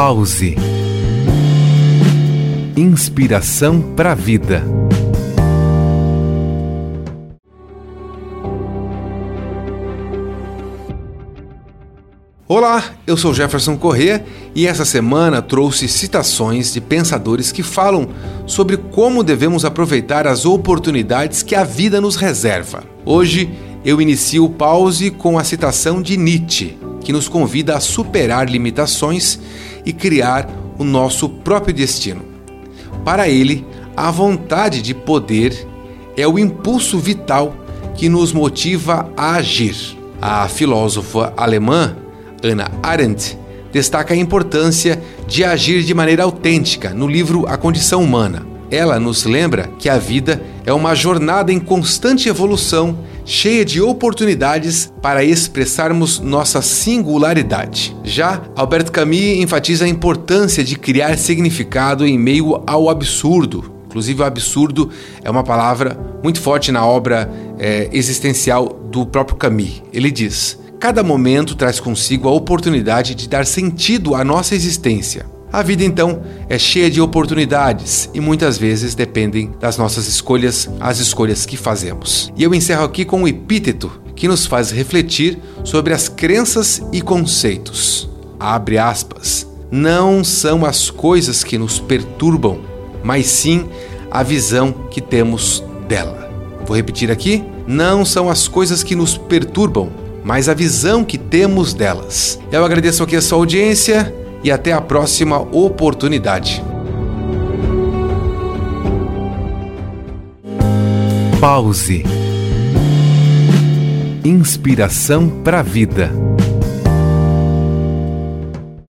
Pause. Inspiração para a vida. Olá, eu sou Jefferson Corrêa e essa semana trouxe citações de pensadores que falam sobre como devemos aproveitar as oportunidades que a vida nos reserva. Hoje eu inicio o pause com a citação de Nietzsche, que nos convida a superar limitações e criar o nosso próprio destino. Para ele, a vontade de poder é o impulso vital que nos motiva a agir. A filósofa alemã Ana Arendt, destaca a importância de agir de maneira autêntica no livro A Condição Humana. Ela nos lembra que a vida é uma jornada em constante evolução, cheia de oportunidades para expressarmos nossa singularidade. Já Albert Camus enfatiza a importância de criar significado em meio ao absurdo. Inclusive, o absurdo é uma palavra muito forte na obra é, existencial do próprio Camus. Ele diz: Cada momento traz consigo a oportunidade de dar sentido à nossa existência. A vida, então, é cheia de oportunidades e muitas vezes dependem das nossas escolhas, as escolhas que fazemos. E eu encerro aqui com um epíteto que nos faz refletir sobre as crenças e conceitos. Abre aspas. Não são as coisas que nos perturbam, mas sim a visão que temos dela. Vou repetir aqui: não são as coisas que nos perturbam, mas a visão que temos delas. Eu agradeço aqui a sua audiência e até a próxima oportunidade. Pause. Inspiração para a vida.